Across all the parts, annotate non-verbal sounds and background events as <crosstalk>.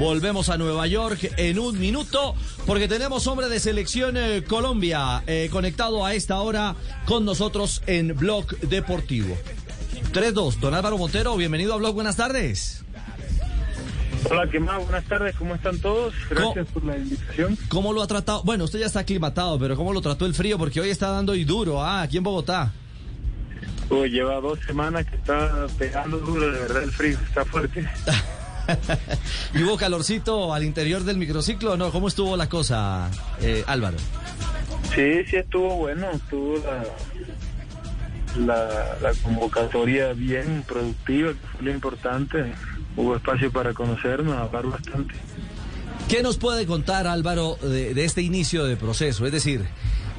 Volvemos a Nueva York en un minuto porque tenemos hombre de selección eh, Colombia eh, conectado a esta hora con nosotros en Blog Deportivo. 3-2, don Álvaro Montero, bienvenido a Blog, buenas tardes. Hola, ¿qué más? Buenas tardes, ¿cómo están todos? Gracias por la invitación. ¿Cómo lo ha tratado? Bueno, usted ya está aclimatado, pero ¿cómo lo trató el frío? Porque hoy está dando y duro, ah, aquí en Bogotá. Uy, lleva dos semanas que está pegando duro, de verdad el frío está fuerte. <laughs> <laughs> ¿Y hubo calorcito al interior del microciclo o no? ¿Cómo estuvo la cosa, eh, Álvaro? Sí, sí estuvo bueno, estuvo la, la, convocatoria bien productiva, que fue lo importante. Hubo espacio para conocernos, hablar bastante. ¿Qué nos puede contar Álvaro de, este inicio de proceso? Es decir,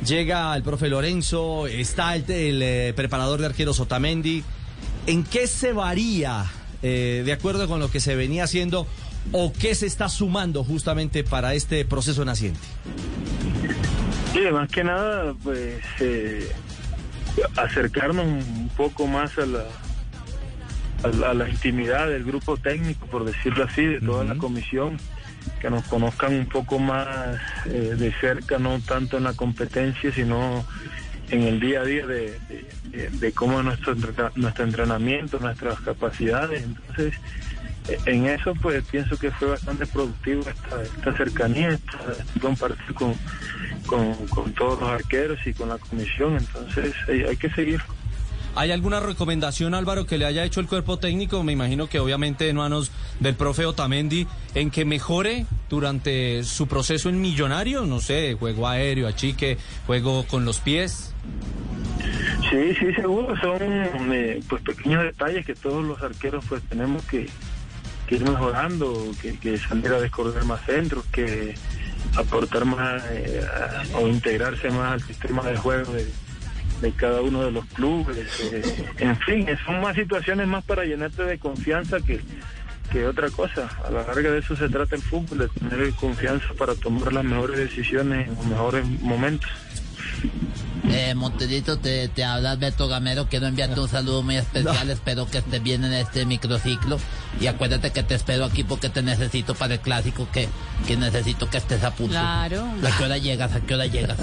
llega el profe Lorenzo, está el, eh, preparador de arqueros Otamendi. ¿En qué se varía eh, de acuerdo con lo que se venía haciendo o qué se está sumando justamente para este proceso naciente? Sí, más que nada, pues eh, acercarnos un poco más a la, a la, intimidad del grupo técnico, por decirlo así, de toda la comisión, que nos conozcan un poco más eh, de cerca, no tanto en la competencia, sino en el día a día de, de, cómo es nuestro, nuestro entrenamiento, nuestras capacidades. Entonces, eh, en eso pues pienso que fue bastante productivo esta, esta cercanía, esta, compartir con, con, todos los arqueros y con la comisión. Entonces, hay que seguir. ¿Hay alguna recomendación, Álvaro, que le haya hecho el cuerpo técnico? Me imagino que obviamente en manos del profe Otamendi, en que mejore durante su proceso en millonario, no sé, juego aéreo, achique, juego con los pies. Sí, sí, seguro, son eh, pues pequeños detalles que todos los arqueros pues tenemos que, ir mejorando, que, salir a descorrer más centros, que aportar más eh, o integrarse más al sistema de juego de de cada uno de los clubes. Eh, en fin, son más situaciones más para llenarte de confianza que, que otra cosa. A la larga de eso se trata el fútbol, de tener confianza para tomar las mejores decisiones en los mejores momentos. Eh, Monterito, te, te habla Alberto Gamero. Quiero enviarte un saludo muy especial. Espero que estés bien en este microciclo. Y acuérdate que te espero aquí porque te necesito para el clásico, que, que necesito que estés a punto. Claro. ¿A qué hora llegas? ¿A qué hora llegas?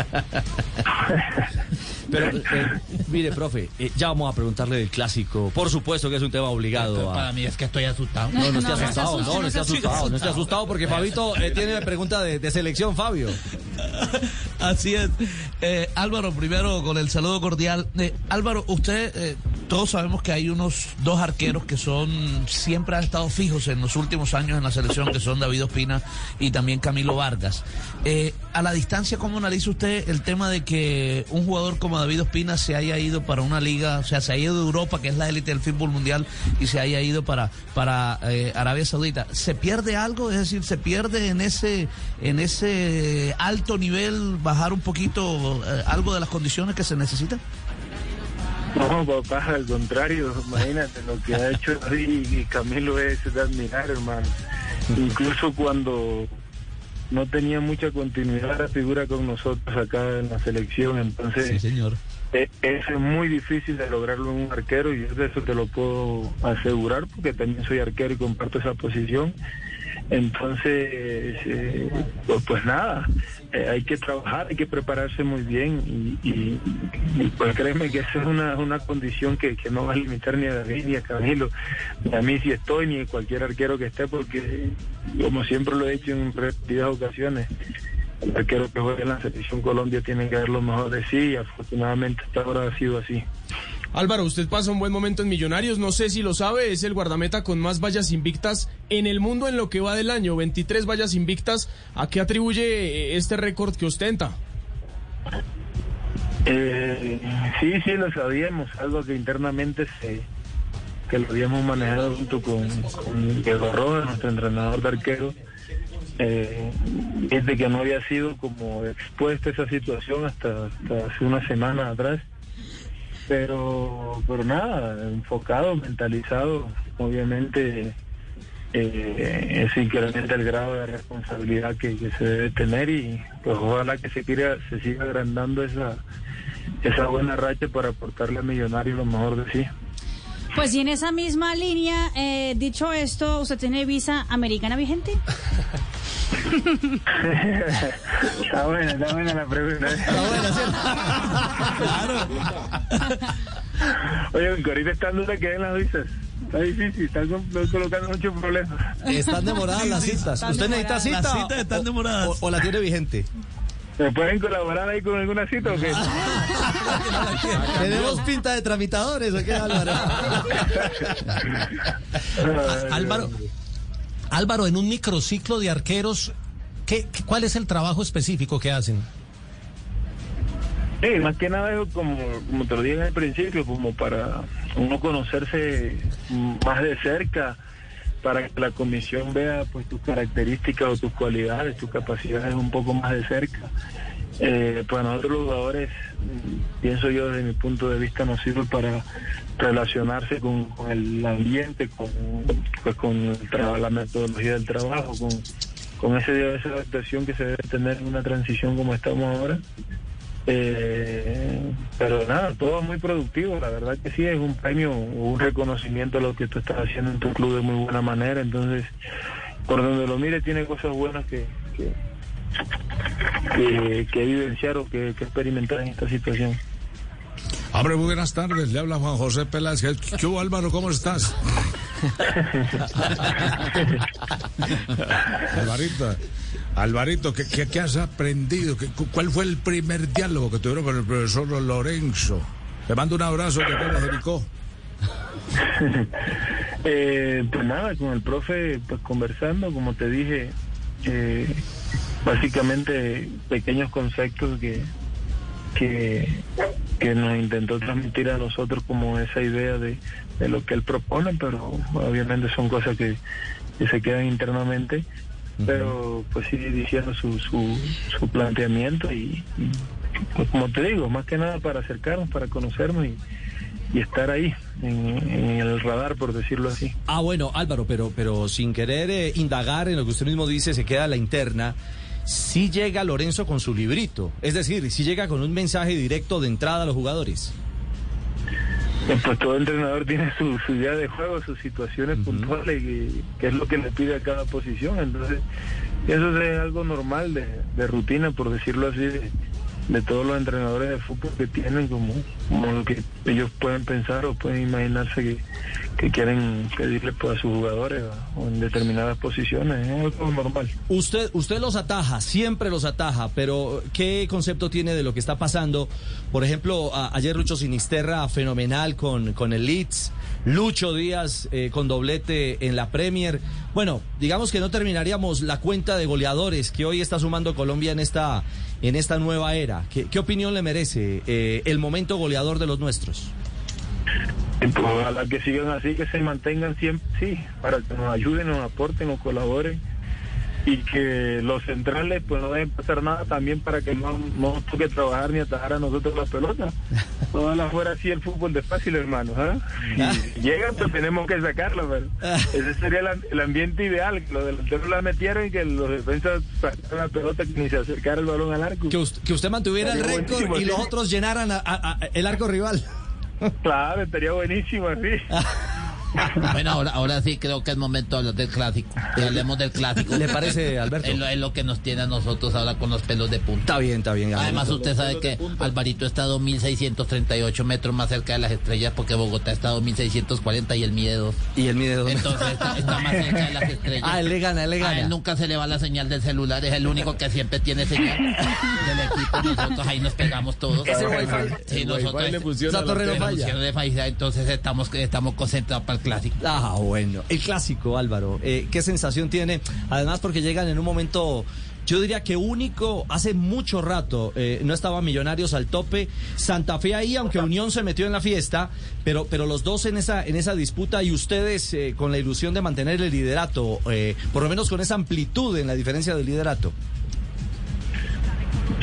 Pero, eh, mire, profe, eh, ya vamos a preguntarle del clásico. Por supuesto que es un tema obligado. Para mí es que estoy asustado. No, no, esté asustado, no, no esté asustado, no esté asustado porque Fabito eh, tiene pregunta de, de, selección, Fabio. Así es. Álvaro, primero con el saludo cordial. Álvaro, usted, todos sabemos que hay unos dos arqueros que son, siempre han estado fijos en los últimos años en la selección, que son David Ospina y también Camilo Vargas. a la distancia, ¿cómo analiza usted el tema de que un jugador como David Ospina se haya ido para una liga, o sea, se ha ido de Europa, que es la élite del fútbol mundial, y se haya ido para, para eh, Arabia Saudita. ¿Se pierde algo? Es decir, ¿se pierde en ese, en ese alto nivel bajar un poquito eh, algo de las condiciones que se necesitan? No, papá, al contrario, imagínate lo que ha hecho y Camilo es de admirar, hermano. Incluso cuando no tenía mucha continuidad la figura con nosotros acá en la selección, entonces sí, señor. Eh, es muy difícil de lograrlo en un arquero y de eso te lo puedo asegurar porque también soy arquero y comparto esa posición. Entonces, eh, pues, nada, eh, hay que trabajar, hay que prepararse muy bien y, pues créeme que esa es una, una condición que, que, no va a limitar ni a David ni a Camilo, a mí si estoy, ni a cualquier arquero que esté, porque como siempre lo he dicho en repetidas ocasiones, el arquero que juega en la selección Colombia tiene que dar lo mejor de sí y afortunadamente hasta ahora ha sido así. Álvaro, usted pasa un buen momento en Millonarios, no sé si lo sabe, es el guardameta con más vallas invictas en el mundo en lo que va del año, 23 vallas invictas. ¿A qué atribuye eh, este récord que ostenta? Eh, sí, sí, lo sabíamos, algo que internamente se que lo habíamos manejado junto con, con Diego Rojas, nuestro entrenador de arquero. Eh, desde que no había sido como expuesta esa situación hasta, hasta hace una semana atrás pero, pero nada, enfocado, mentalizado, obviamente eh, eso incrementa el grado de responsabilidad que, se debe tener y pues ojalá que se, quiera, se siga agrandando esa, esa buena racha para aportarle a Millonario lo mejor de sí. Pues y en esa misma línea, eh, dicho esto, ¿usted tiene visa americana vigente? <laughs> está buena, está buena la pregunta. Está buena, ¿cierto? Oye, aunque ahorita está en duda que den las visas. Está difícil, están colocando muchos problemas. Están demoradas las citas. Están ¿Usted necesita cita? Las citas están o- demoradas. O, o la tiene vigente? ¿Me pueden colaborar ahí con alguna cita o qué? <laughs> ¿Tenemos pinta de tramitadores o qué, Álvaro? <laughs> Álvaro, Álvaro, en un microciclo de arqueros, ¿qué, ¿cuál es el trabajo específico que hacen? Sí, más que nada es como, como te lo dije al principio, como para uno conocerse más de cerca, para que la comisión vea pues tus características o tus cualidades, tus capacidades un poco más de cerca. Eh, pues nosotros los jugadores, mm, pienso yo desde mi punto de vista, nos sirve para relacionarse con, el ambiente, con, pues, con el la metodología del trabajo, con, con ese, esa adaptación que se debe tener en una transición como estamos ahora. Eh, pero nada, todo muy productivo, la verdad que sí, es un premio, un reconocimiento a lo que tú estás haciendo en tu club de muy buena manera, entonces por donde lo mire tiene cosas buenas que, que, que, que vivenciar o que, que experimentar en esta situación. Hombre, muy buenas tardes. Le habla Juan José Peláez. ¿Qué Álvaro? ¿Cómo estás? <laughs> Alvarito, Alvarito, ¿qué, has aprendido? ¿Qué- cu- ¿Cuál fue el primer diálogo que tuvieron con el profesor Lorenzo? Le mando un abrazo que acá de Jericó. <laughs> Eh, pues nada, con el profe, pues conversando, como te dije, eh, básicamente pequeños conceptos que, que, nos intentó transmitir a nosotros como esa idea de, de lo que él propone, pero obviamente son cosas que se quedan internamente, pero pues sí diciendo su, su, su planteamiento y, y, pues como te digo, más que nada para acercarnos, para conocernos y, y estar ahí en, en el radar, por decirlo así. Ah, bueno, Álvaro, pero, pero sin querer eh, indagar en lo que usted mismo dice, se queda la interna. Sí llega Lorenzo con su librito, es decir, sí llega con un mensaje directo de entrada a los jugadores. <laughs> Pues todo entrenador tiene su, su idea de juego, sus situaciones puntuales, y que es lo que le pide a cada posición. Entonces, eso es algo normal de, de rutina, por decirlo así, de, de todos los entrenadores de fútbol que tienen, como, como lo que ellos pueden pensar o pueden imaginarse que, que quieren pedirle pues, a sus jugadores o, en determinadas posiciones. Es algo normal. Usted, usted los ataja, siempre los ataja, pero ¿qué concepto tiene de lo que está pasando? Por ejemplo, ayer Lucho Sinisterra, fenomenal con, con el Leeds, Lucho Díaz eh, con doblete en la Premier. Bueno, digamos que no terminaríamos la cuenta de goleadores que hoy está sumando Colombia en esta, en esta nueva era. ¿Qué, opinión le merece eh, el momento goleador de los nuestros? Ojalá que sigan así, que se mantengan siempre, sí, para que nos ayuden, nos aporten, nos colaboren y que los centrales pues no deben pasar nada también para que no, no toque trabajar ni atajar a nosotros la pelota. <laughs> Ojalá fuera así el fútbol de fácil, hermanos. ¿ah? Y llegan, pues tenemos que sacarlo, pero ese sería el, el ambiente ideal, que los delanteros la metieran y que los defensas sacaran la pelota, que ni se acercara el balón al arco. Que, us- que usted mantuviera el récord y los otros llenaran a- a- a- el arco rival. Claro, estaría buenísimo así. Bueno, ahora, ahora sí creo que es momento de hablar del clásico. Que hablemos del clásico. ¿Le parece, Alberto? Es lo, es lo que nos tiene a nosotros ahora con los pelos de punta. Está bien, está bien. Además, usted sabe que Alvarito está a 2.638 metros más cerca de las estrellas porque Bogotá está a 2.640 y él mide dos. Y él mide dos. Entonces está, está más cerca de las <laughs> estrellas. Ah, él le gana, él le A gana. él nunca se le va la señal del celular, es el único que siempre tiene señal del equipo. Nosotros ahí nos pegamos todos. Ese wifi. Sí, El nosotros. wifi le funciona Esa torre no falla, entonces estamos, estamos concentrados para clásico. Ah, bueno. El clásico, Álvaro. eh, ¿Qué sensación tiene? Además, porque llegan en un momento, yo diría que único, hace mucho rato, eh, no estaba Millonarios al tope. Santa Fe ahí, aunque Unión se metió en la fiesta, pero, pero los dos en esa, en esa disputa y ustedes eh, con la ilusión de mantener el liderato, eh, por lo menos con esa amplitud en la diferencia del liderato.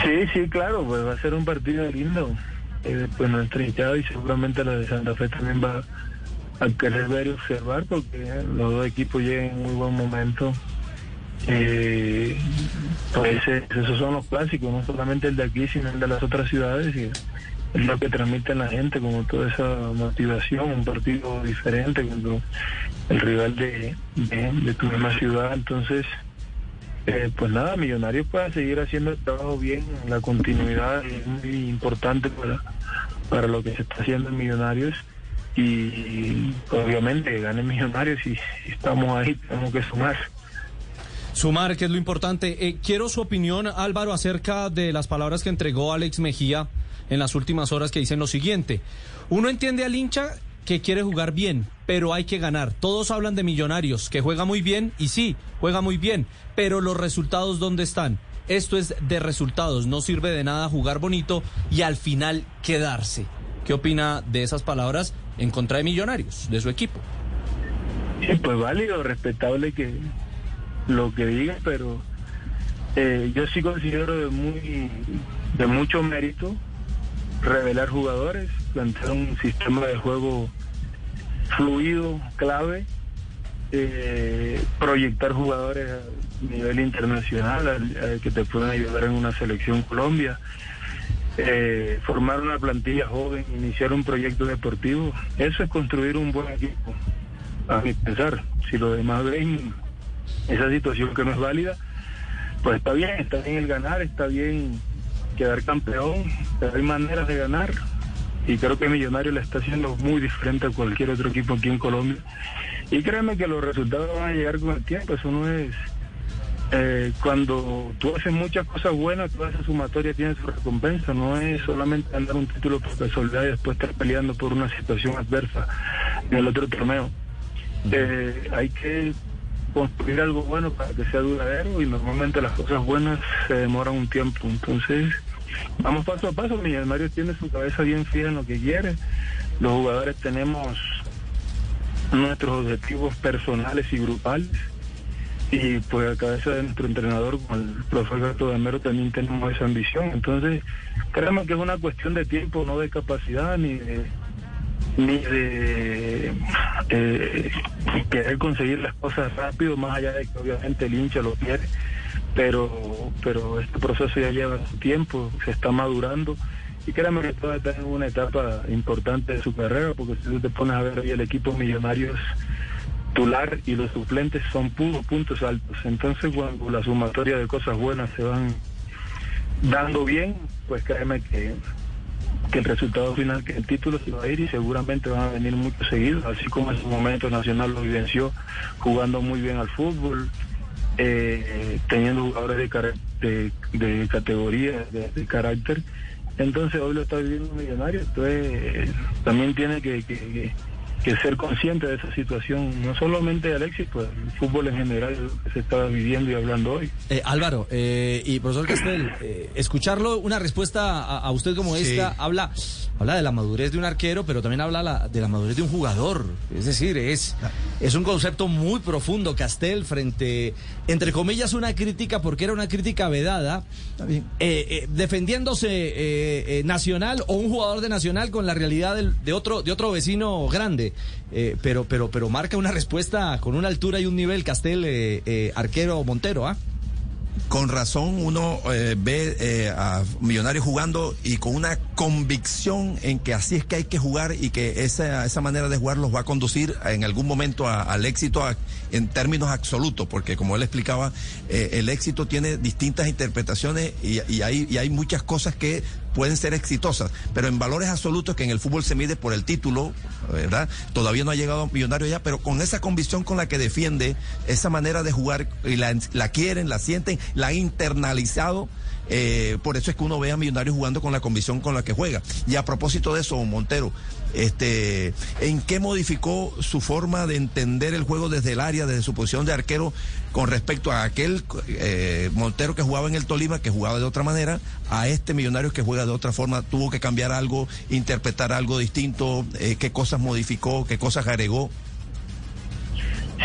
Sí, sí, claro, pues va a ser un partido lindo. Eh, pues nuestra hinchada y seguramente la de Santa Fe también va a querer ver y observar porque los dos equipos llegan en muy buen momento Eh, pues esos son los clásicos, no solamente el de aquí, sino el de las otras ciudades. Y es lo que transmite la gente, como toda esa motivación, un partido diferente cuando el rival de, tu misma ciudad. Entonces, eh, pues nada, Millonarios pueda seguir haciendo el trabajo bien, la continuidad es muy importante para, para lo que se está haciendo en Millonarios y obviamente gane Millonarios y, y estamos ahí, tenemos que sumar. Sumar, que es lo importante. Eh, quiero su opinión, Álvaro, acerca de las palabras que entregó Alex Mejía en las últimas horas que dicen lo siguiente. Uno entiende al hincha que quiere jugar bien, pero hay que ganar. Todos hablan de millonarios, que juega muy bien, y sí, juega muy bien, pero los resultados ¿dónde están? Esto es de resultados, no sirve de nada jugar bonito y al final quedarse. ¿Qué opina de esas palabras en contra de millonarios, de su equipo? Sí, pues válido, respetable que lo que diga, pero eh, yo sí considero de muy de mucho mérito revelar jugadores, plantear un sistema de juego fluido, clave, eh, proyectar jugadores a nivel internacional a- a que te puedan ayudar en una selección Colombia, eh, formar una plantilla joven, iniciar un proyecto deportivo. Eso es construir un buen equipo, a mi pensar. Si los demás ven esa situación que no es válida, pues está bien, está bien el ganar, está bien quedar campeón, pero hay maneras de ganar y creo que Millonario le está haciendo muy diferente a cualquier otro equipo aquí en Colombia. Y créeme que los resultados van a llegar con el tiempo, eso no es... eh, cuando tú haces muchas cosas buenas, toda esa sumatoria tiene su recompensa, no es solamente ganar un título por casualidad y después estar peleando por una situación adversa en el otro torneo. Eh, hay que construir algo bueno para que sea duradero y normalmente las cosas buenas se demoran un tiempo. Entonces, vamos paso a paso. Millonarios tiene su cabeza bien fija en lo que quiere. Los jugadores tenemos nuestros objetivos personales y grupales. Y pues a cabeza de nuestro entrenador, con el profesor Gato Damero, también tenemos esa ambición. Entonces, créanme que es una cuestión de tiempo, no de capacidad ni de ni de eh, querer conseguir las cosas rápido, más allá de que obviamente el hincha lo quiere, pero, pero este proceso ya lleva su tiempo, se está madurando y créanme que todavía está en una etapa importante de su carrera, porque si tú te pones a ver hoy el equipo Millonarios titular y los suplentes son puros puntos altos, entonces cuando la sumatoria de cosas buenas se van dando bien, pues créeme que que el resultado final, que el título se va a ir y seguramente van a venir muchos seguidos, así como en su momento Nacional lo vivenció jugando muy bien al fútbol, eh, teniendo jugadores de, categoría, de, carácter. Entonces hoy lo está viviendo un millonario, entonces también tiene que, que- que- que ser consciente de esa situación, no solamente Alexis, pues el fútbol en general que se está viviendo y hablando hoy. Eh, Álvaro eh, y profesor Castel, eh, escucharlo, una respuesta a, a usted como Sí. esta, habla, habla de la madurez de un arquero, pero también habla la- de la madurez de un jugador. Es decir, es, es un concepto muy profundo, Castel, frente, entre comillas, una crítica, porque era una crítica vedada, eh, eh, defendiéndose eh, eh, Nacional o un jugador de Nacional con la realidad del- de, otro, de otro vecino grande. Eh, pero, pero, pero marca una respuesta con una altura y un nivel, Castel, eh, eh, arquero Montero, ¿ah? Con razón uno eh, ve eh, a Millonarios jugando y con una convicción en que así es que hay que jugar y que esa, esa manera de jugar los va a conducir en algún momento al éxito en términos absolutos, porque como él explicaba, el éxito tiene distintas interpretaciones y, y hay, y hay muchas cosas que pueden ser exitosas, pero en valores absolutos que en el fútbol se mide por el título, ¿verdad? Todavía no ha llegado Millonario ya, pero con esa convicción con la que defiende esa manera de jugar y la, la quieren, la sienten, la han internalizado. eh, por eso es que uno ve a Millonarios jugando con la convicción con la que juega. Y a propósito de eso, Montero, este, ¿en qué modificó su forma de entender el juego desde el área, desde su posición de arquero, con respecto a aquel eh, Montero que jugaba en el Tolima, que jugaba de otra manera, a este Millonario que juega de otra forma? ¿Tuvo que cambiar algo, interpretar algo distinto? Eh, ¿Qué cosas modificó? ¿Qué cosas agregó?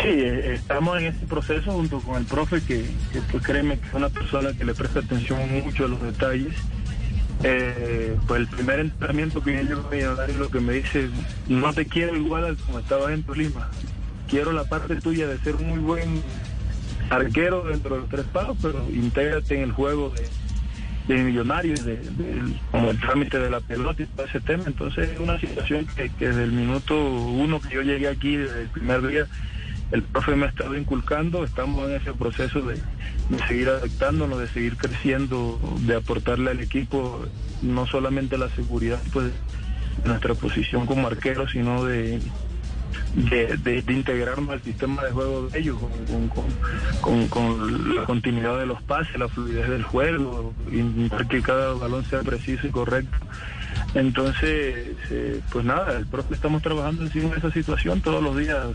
Sí, eh, estamos en ese proceso junto con el profe que, pues créeme que es una persona que le presta atención mucho a los detalles. Eh, pues el primer entrenamiento que yo llego a Millonario lo que me dice, no te quiero igual al como estabas en Tolima. Quiero la parte tuya de ser muy buen arquero dentro de los tres palos, pero intégrate en el juego de, de millonarios, de, como el trámite de la pelota y todo ese tema. Entonces es una situación que, desde el minuto uno que yo llegué aquí, desde el primer día, el profe me ha estado inculcando, estamos en ese proceso de, de seguir adaptándonos, de seguir creciendo, de aportarle al equipo no solamente la seguridad pues, nuestra posición como arquero, sino de, de, de- de integrarnos al sistema de juego de ellos, con, con- la continuidad de los pases, la fluidez del juego, intentar que cada balón sea preciso y correcto. Entonces, eh, pues nada, el profe estamos trabajando encima de esa situación todos los días.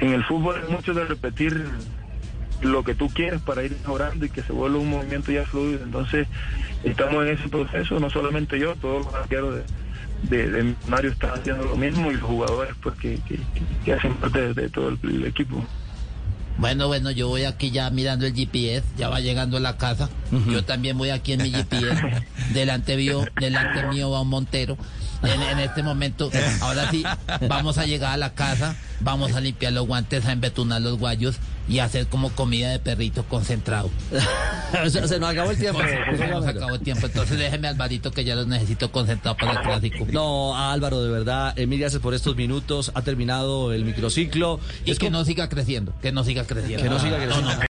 En el fútbol es mucho de repetir lo que tú quieres para ir mejorando y que se vuelva un movimiento ya fluido. Entonces, estamos en ese proceso, no solamente yo, todos los arqueros de, de, de Millonario están haciendo lo mismo y los jugadores pues que, que- que- que hacen parte de, de todo el, el equipo. Bueno, bueno, yo voy aquí ya mirando el GPS, ya va llegando a la casa. Yo también voy aquí en mi GPS. <laughs> delante mío, delante mío va un Montero. En, en este momento, ahora sí, vamos a llegar a la casa, vamos a limpiar los guantes, a embetunar los guayos y a hacer como comida de perrito concentrado. <laughs> se, se nos acabó el tiempo. Pues, se nos acabó el tiempo, entonces déjeme Alvarito que ya los necesito concentrado para el clásico. No, Álvaro, de verdad, eh, mil gracias por estos minutos. Ha terminado el microciclo. Y Es que como- no siga creciendo, que no siga creciendo. Que no siga creciendo. No, no,